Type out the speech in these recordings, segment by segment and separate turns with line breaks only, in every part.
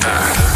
Santa.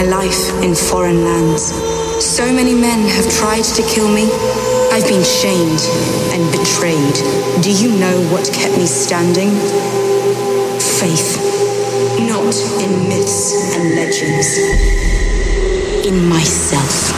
my life in foreign lands. So many men have tried to kill me. I've been shamed and betrayed. Do you know what kept me standing? Faith. Not in myths and legends. In myself.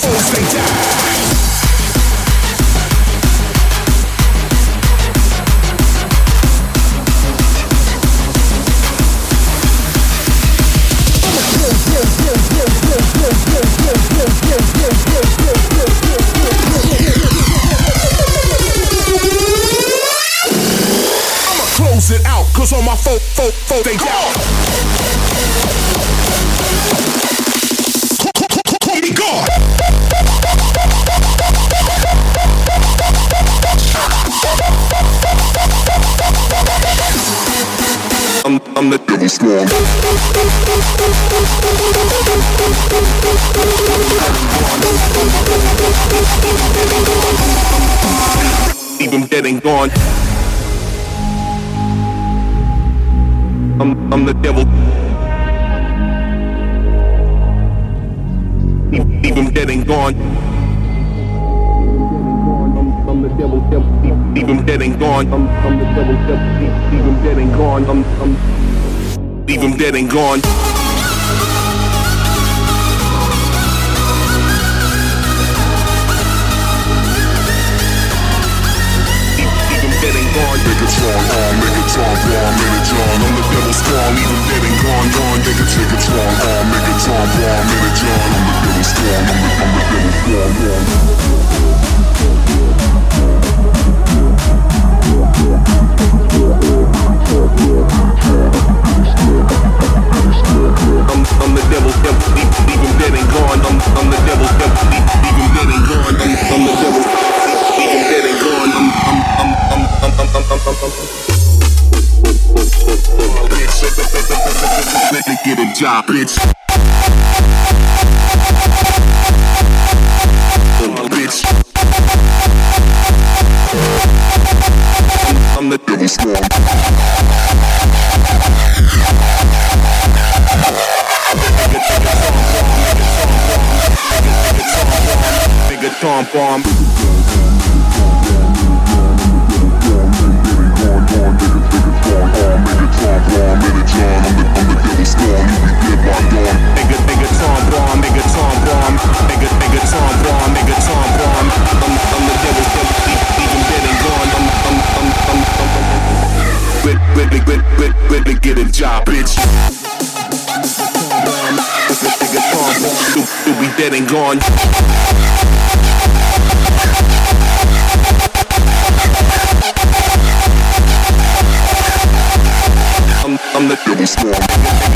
foes, they down. Dead and gone. I'm, I'm the devil's spawn.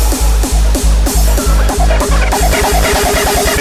Yeah.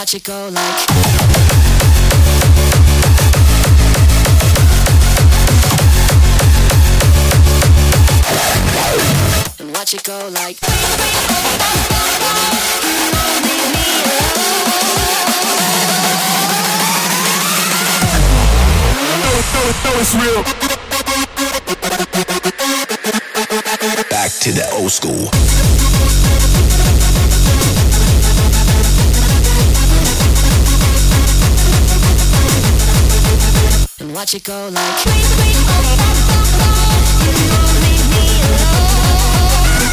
watch it go like. watch it go like Back to the old school.
watch it go like.
Break, break, oh, that's so cold. You won't leave me alone.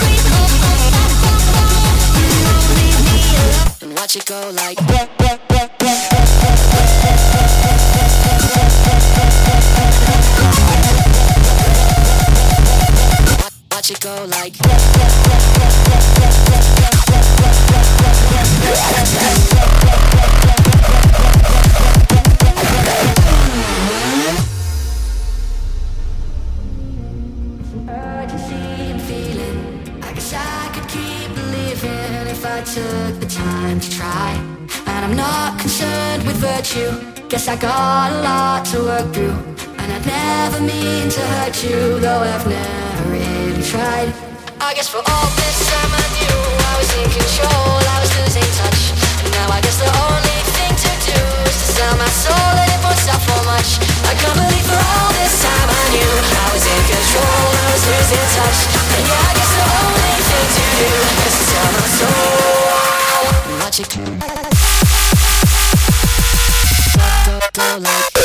Break, oh, oh, that's so cold. You won't leave me alone. And
watch
it go like. Watch it go like. took the time to try. And I'm
not concerned with virtue.
Guess I
got a lot to work through. And I'd never mean to hurt you, though I've never really tried. I guess for all this time I knew I was in control,
I was losing touch. And now I guess the
only thing to
do is to
sell my soul and
it won't for much. I can't believe for all this time I knew I was in control, I was losing touch. And
yeah, I guess the only thing to do is to sell my soul magic. Da, da, like.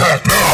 Attack now!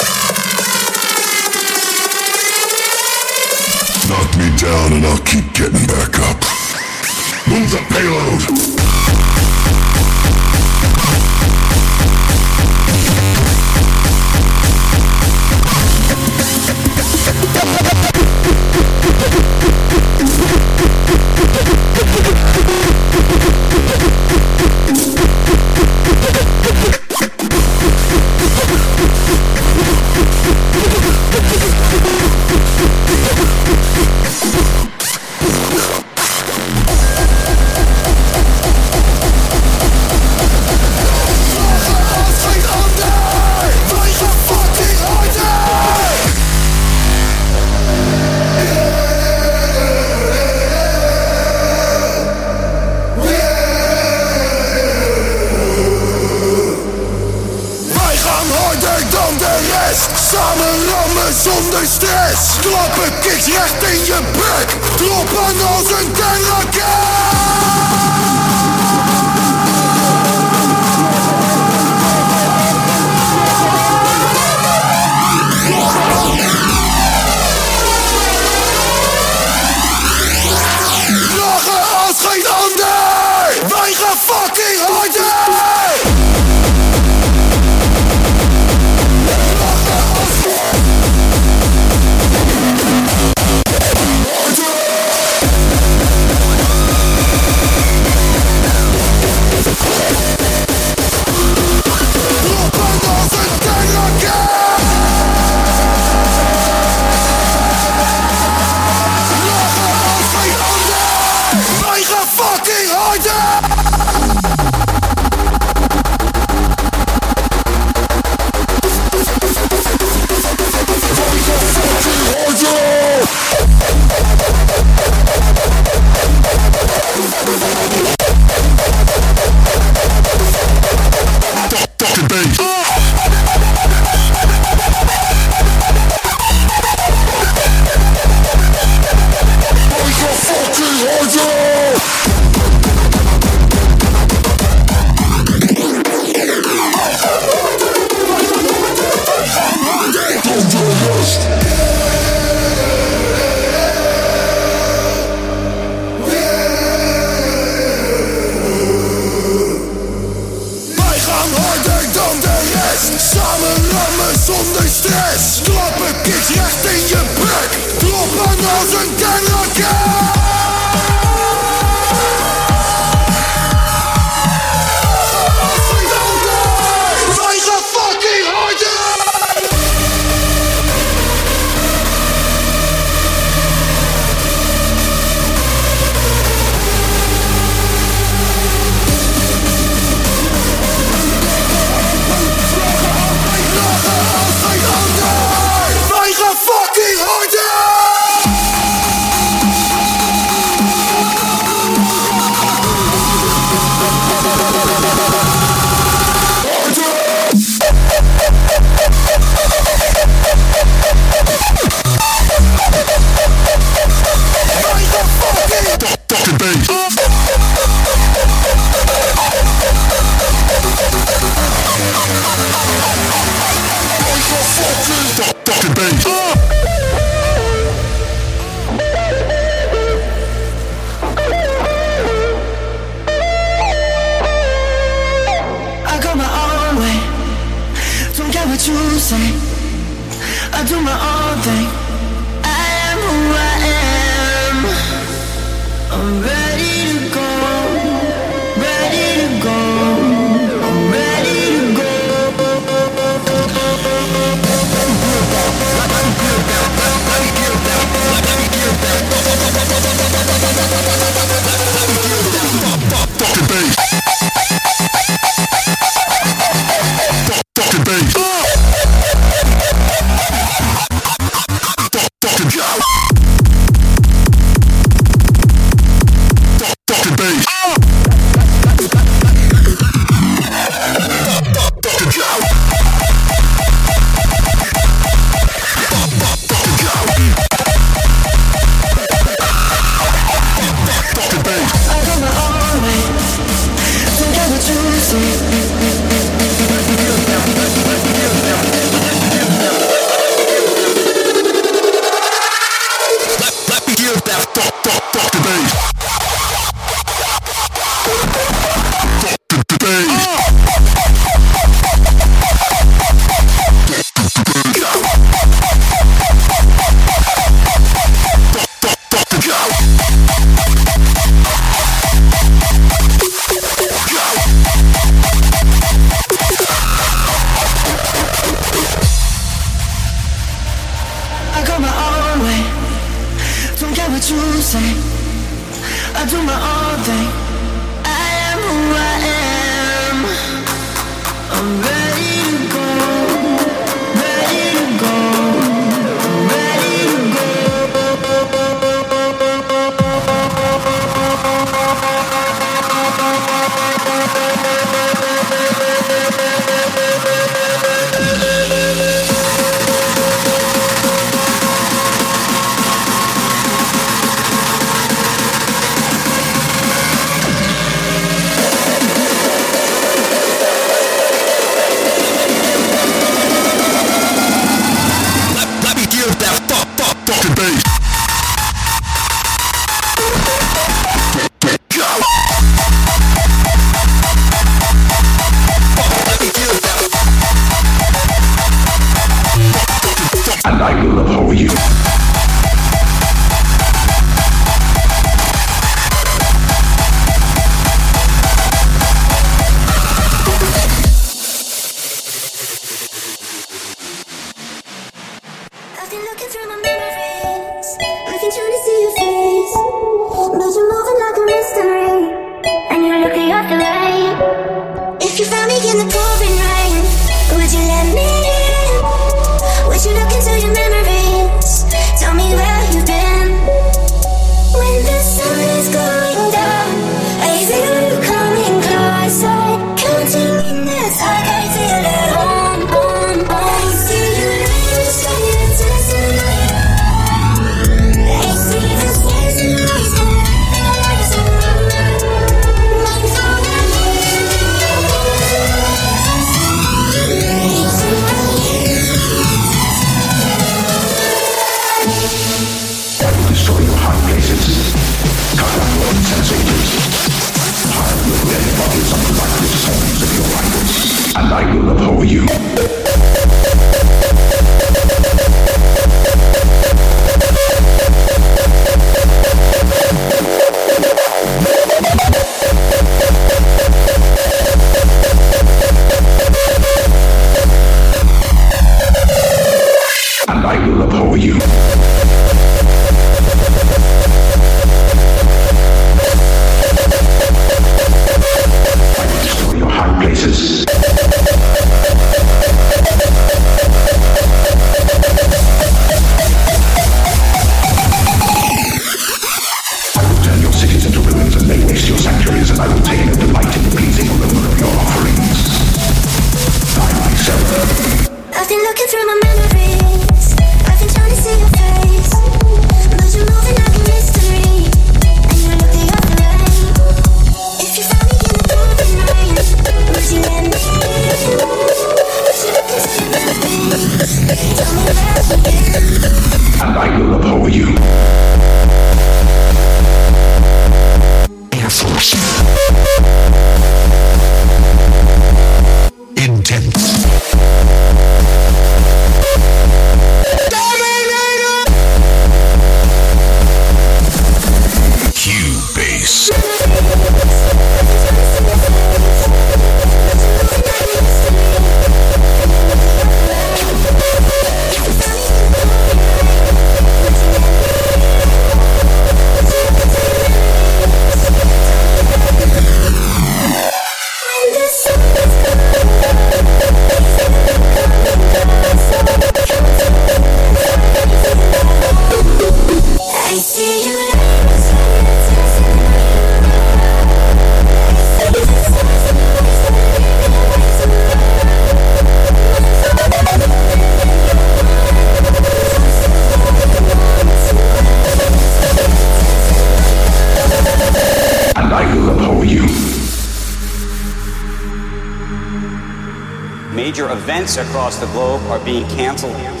Across the
globe are being canceled.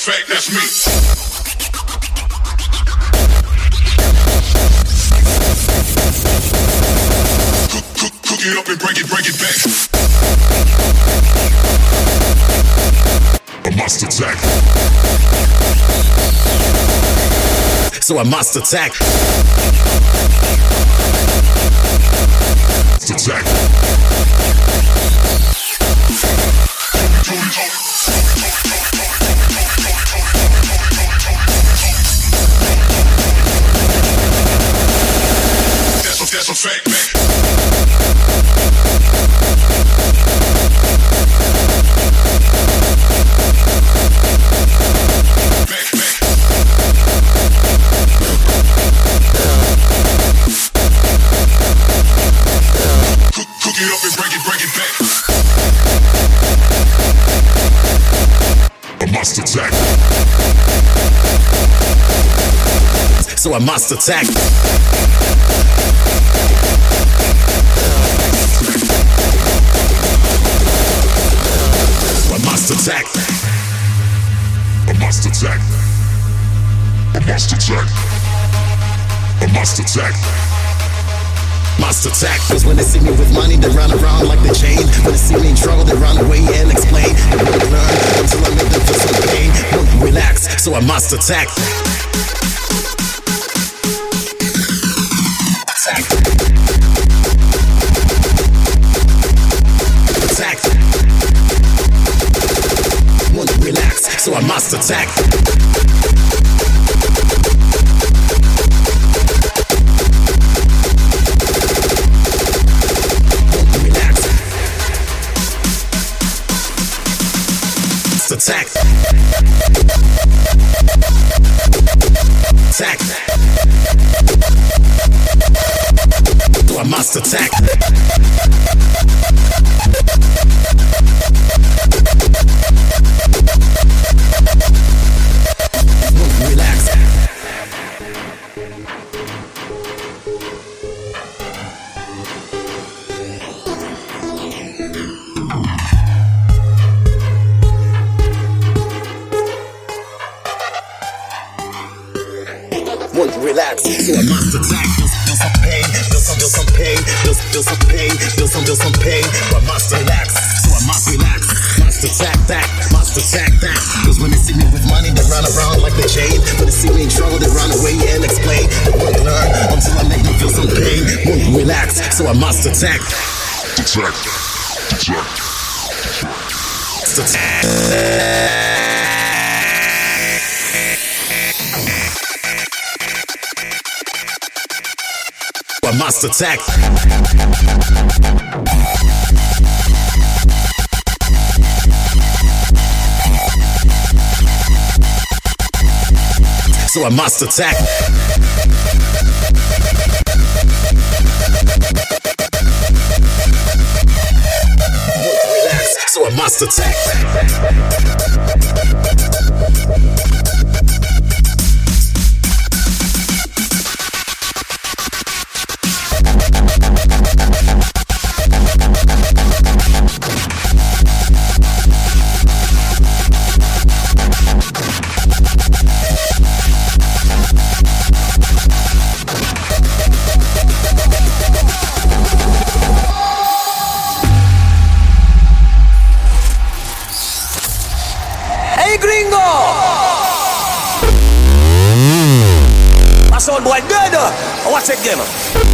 Fact, that's me. Cook, cook, cook it up and break it, break it back. A must attack.
So I must attack.
Attack. A. Cook, it up and break it, break it. A must attack.
So I must attack. Attack.
A must attack. A must attack. A must attack.
Must attack. Cause when they see me with money, they run around like the chain. When they see me in trouble, they run away and explain. They won't learn until I make them feel some pain. Won't relax, so I must attack. Attack. So I must attack. Relax. Attack. Attack. So I must attack. So I must attack. Attack. Attack. Attack. I must attack. So I must attack. So I must attack.
Watch it game.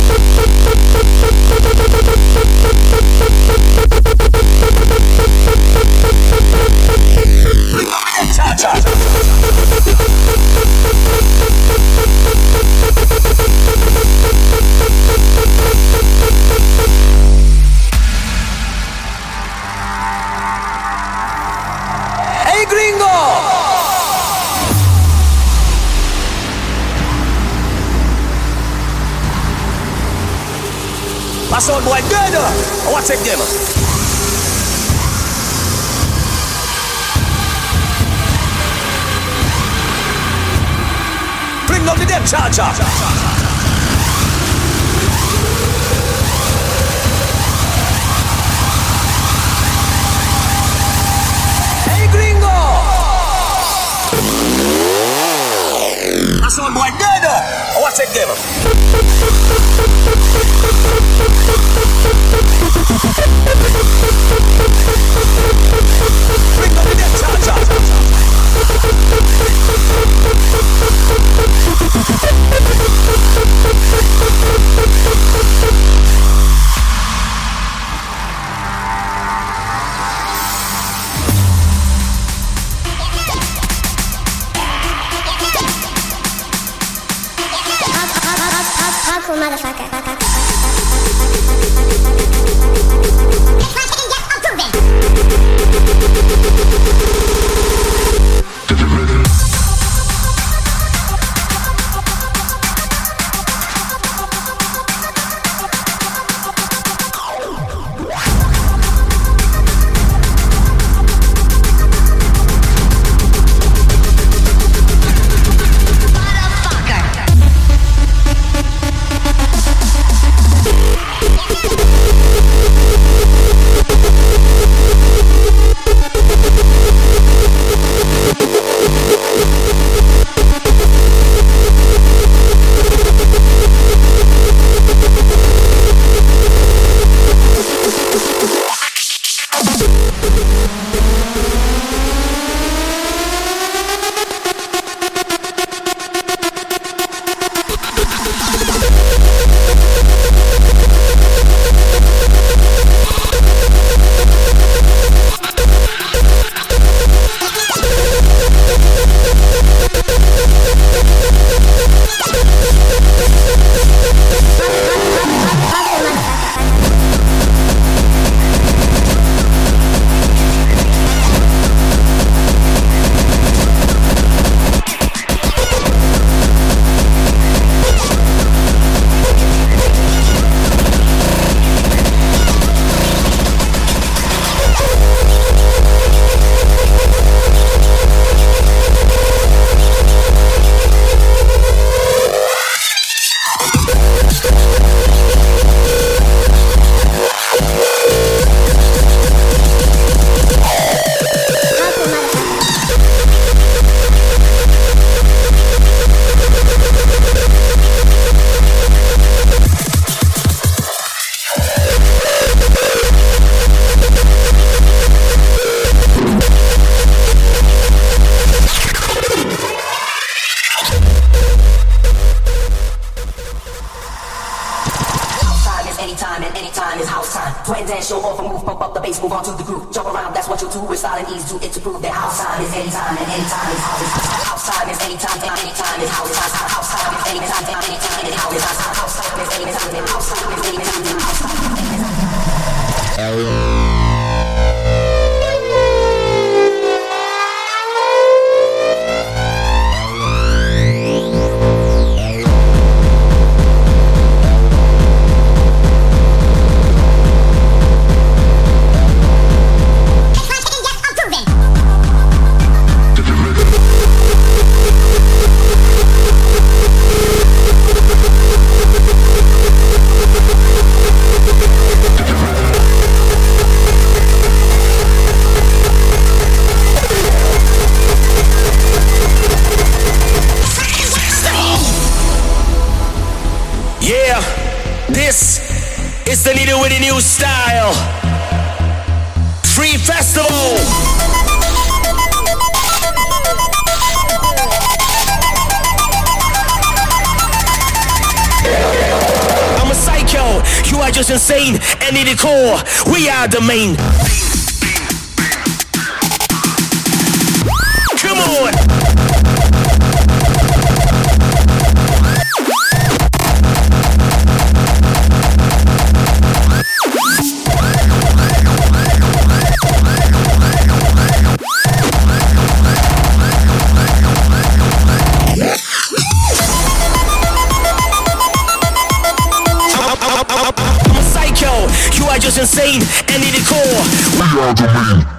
just insane and need a core. We are the main.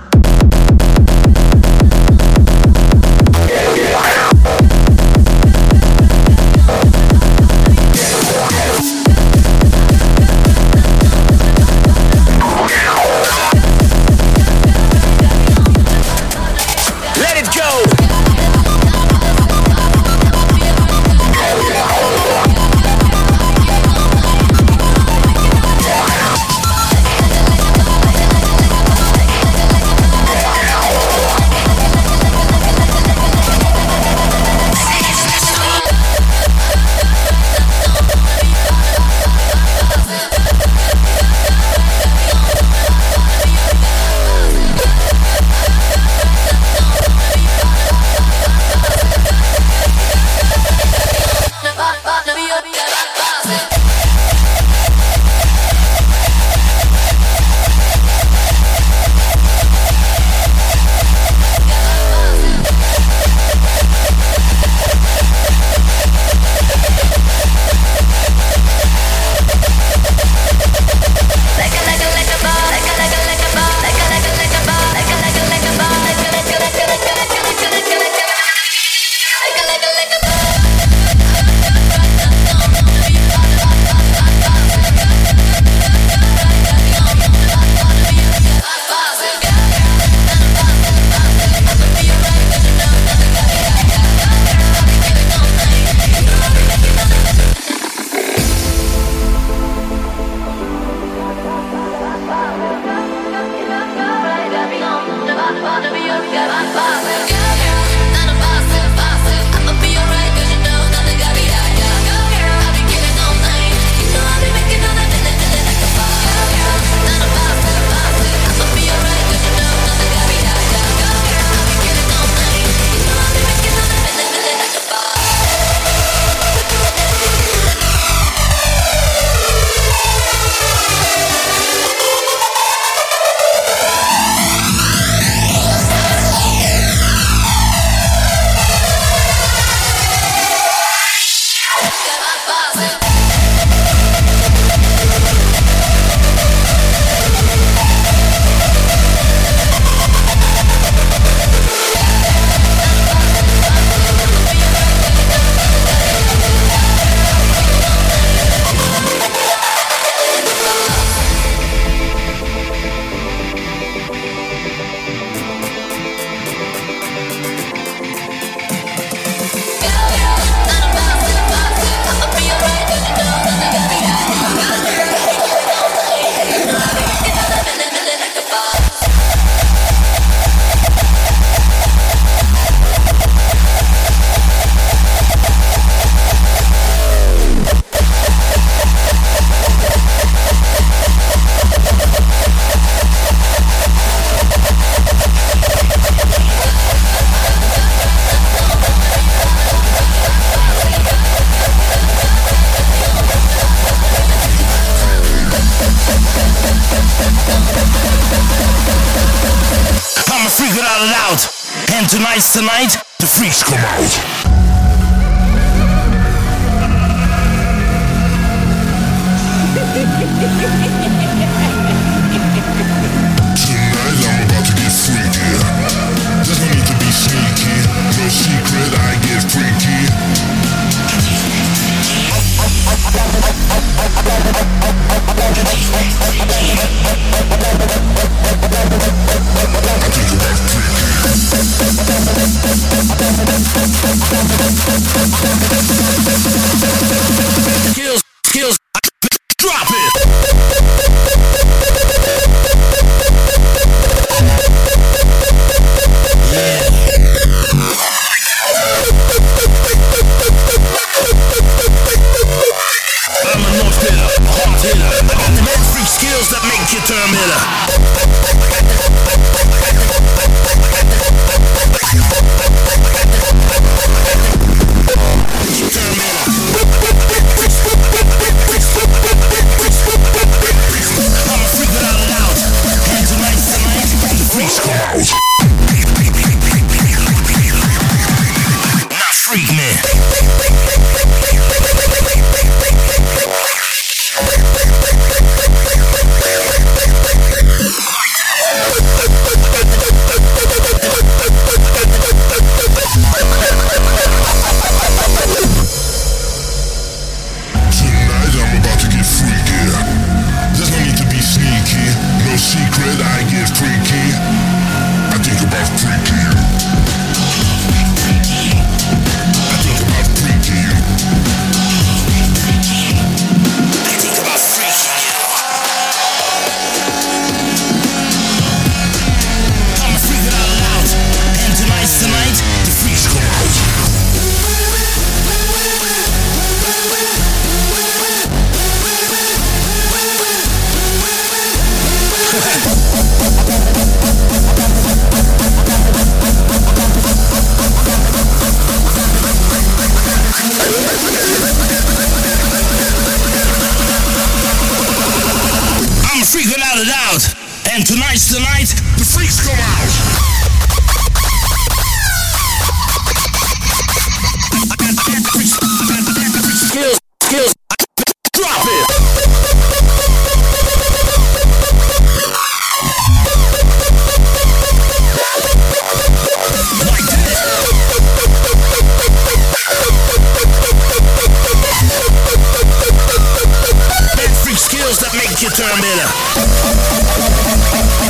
Make your turn
better.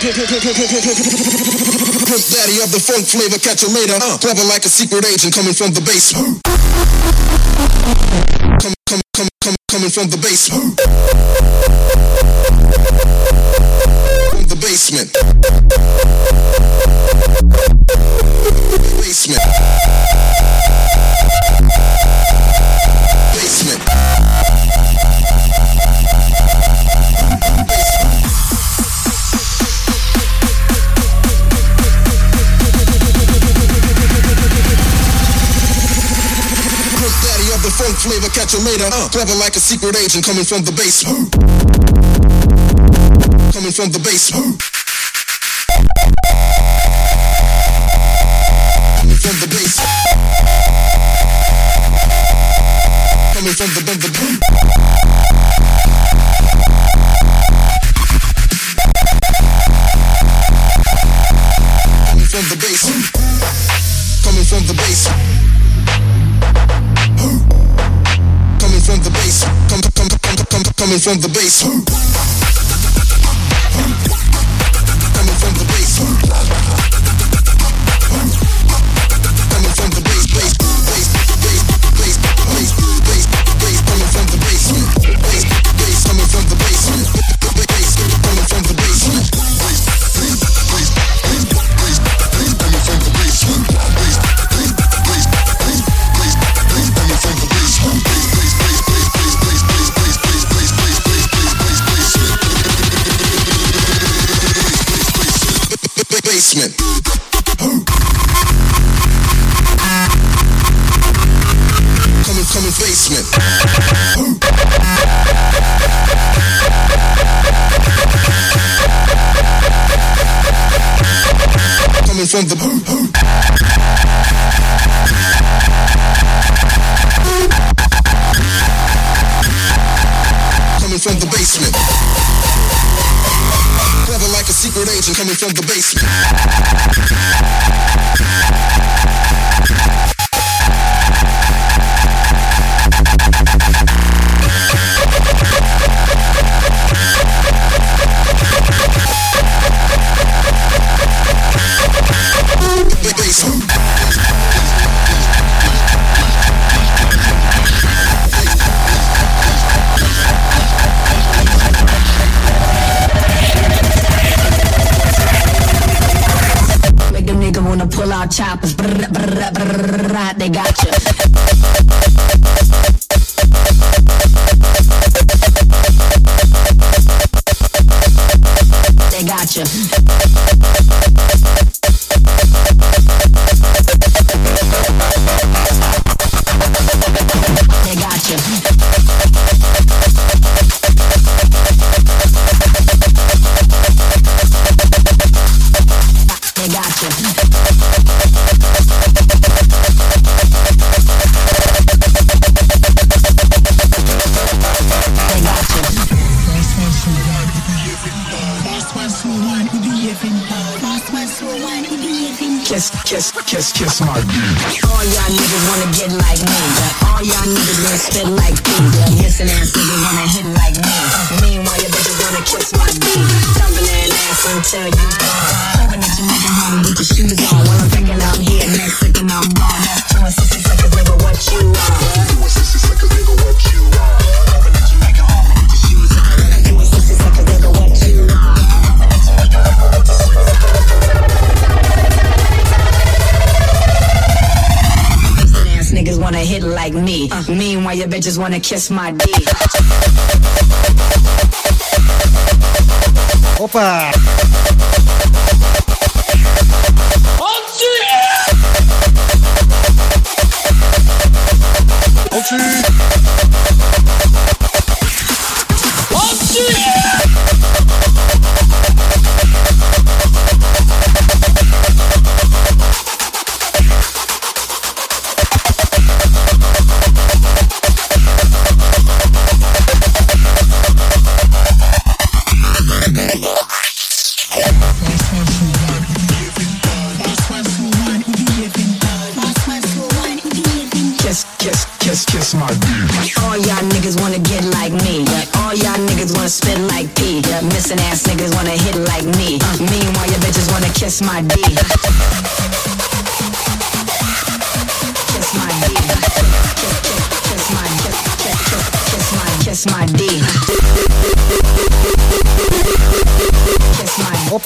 Daddy of the funk flavor, catch a later. Uh, clever like a secret agent coming from the base. Come, come, come, come, coming from the base. From the basement. Basement. calculator, uh, clever like a secret agent coming from the base. Coming from the base. Coming from the base. Coming from the base. is?
wanna
kiss my dick.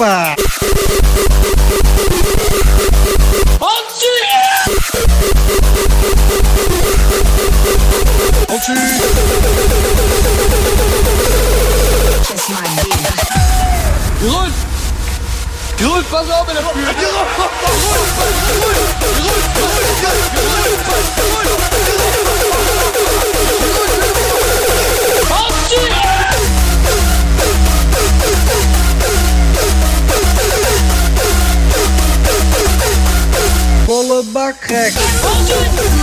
Rafa. Tech.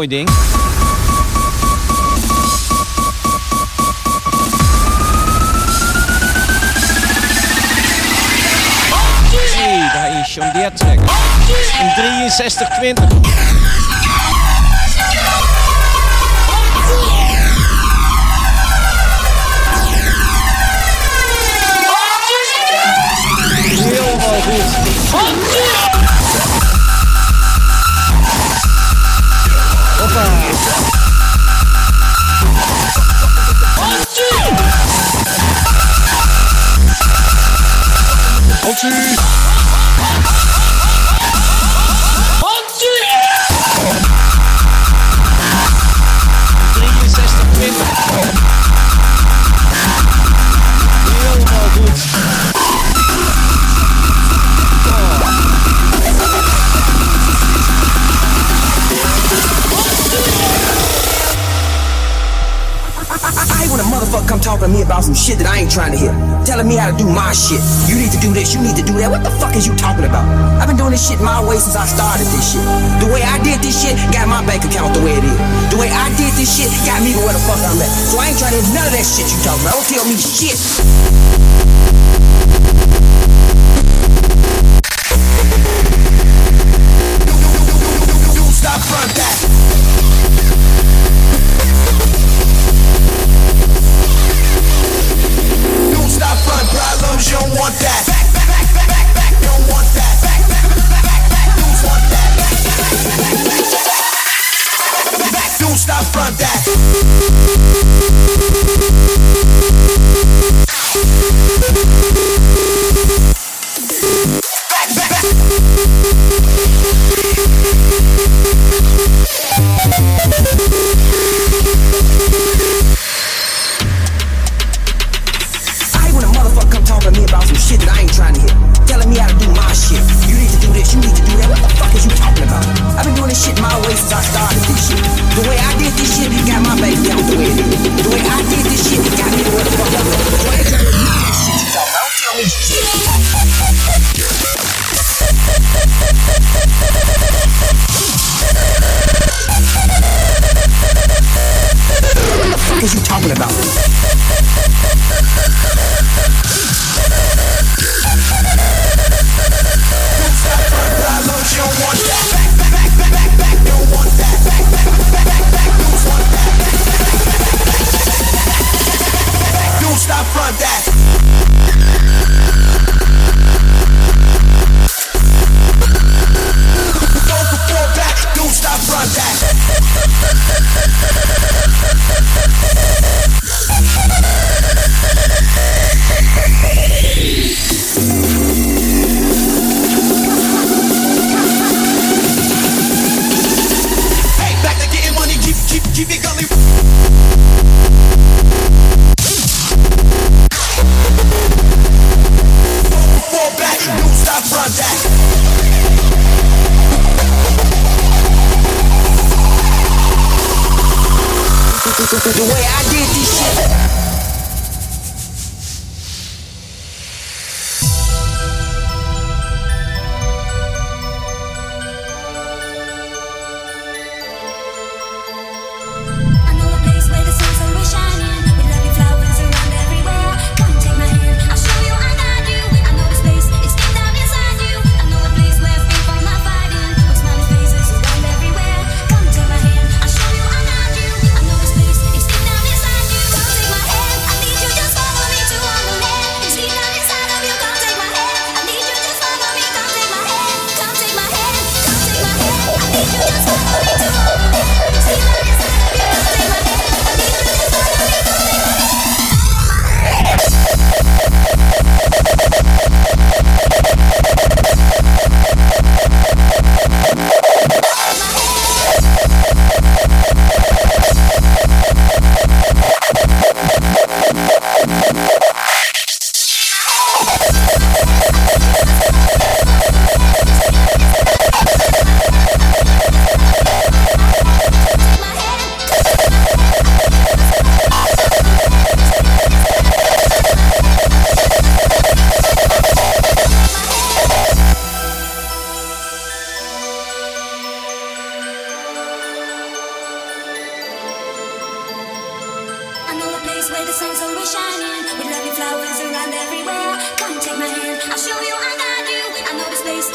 mooi ding. Zie, daar is John Deere 63-20.
trying to hear. Telling me how to do my shit. You need to do this, you need to do that. What the fuck is you talking about? I've been doing this shit my way since I started this shit. The way I did this shit got my bank account the way it is. The way I did this shit got me to where the fuck I'm at. So I ain't trying to hear none of that shit you talking about. Don't tell me shit.
Stop front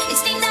It's
things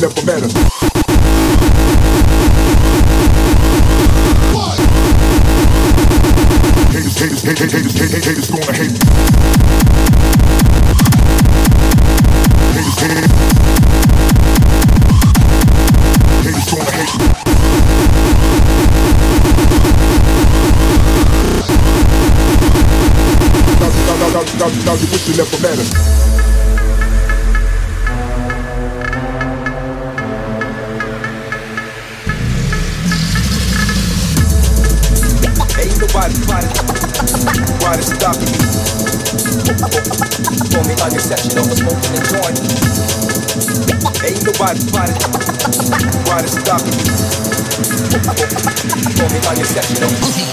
never matter. haters, haters, haters, haters, haters gonna hate. Haters, haters, haters gonna hate. Now, you wish you never met.
find yourself,
you know.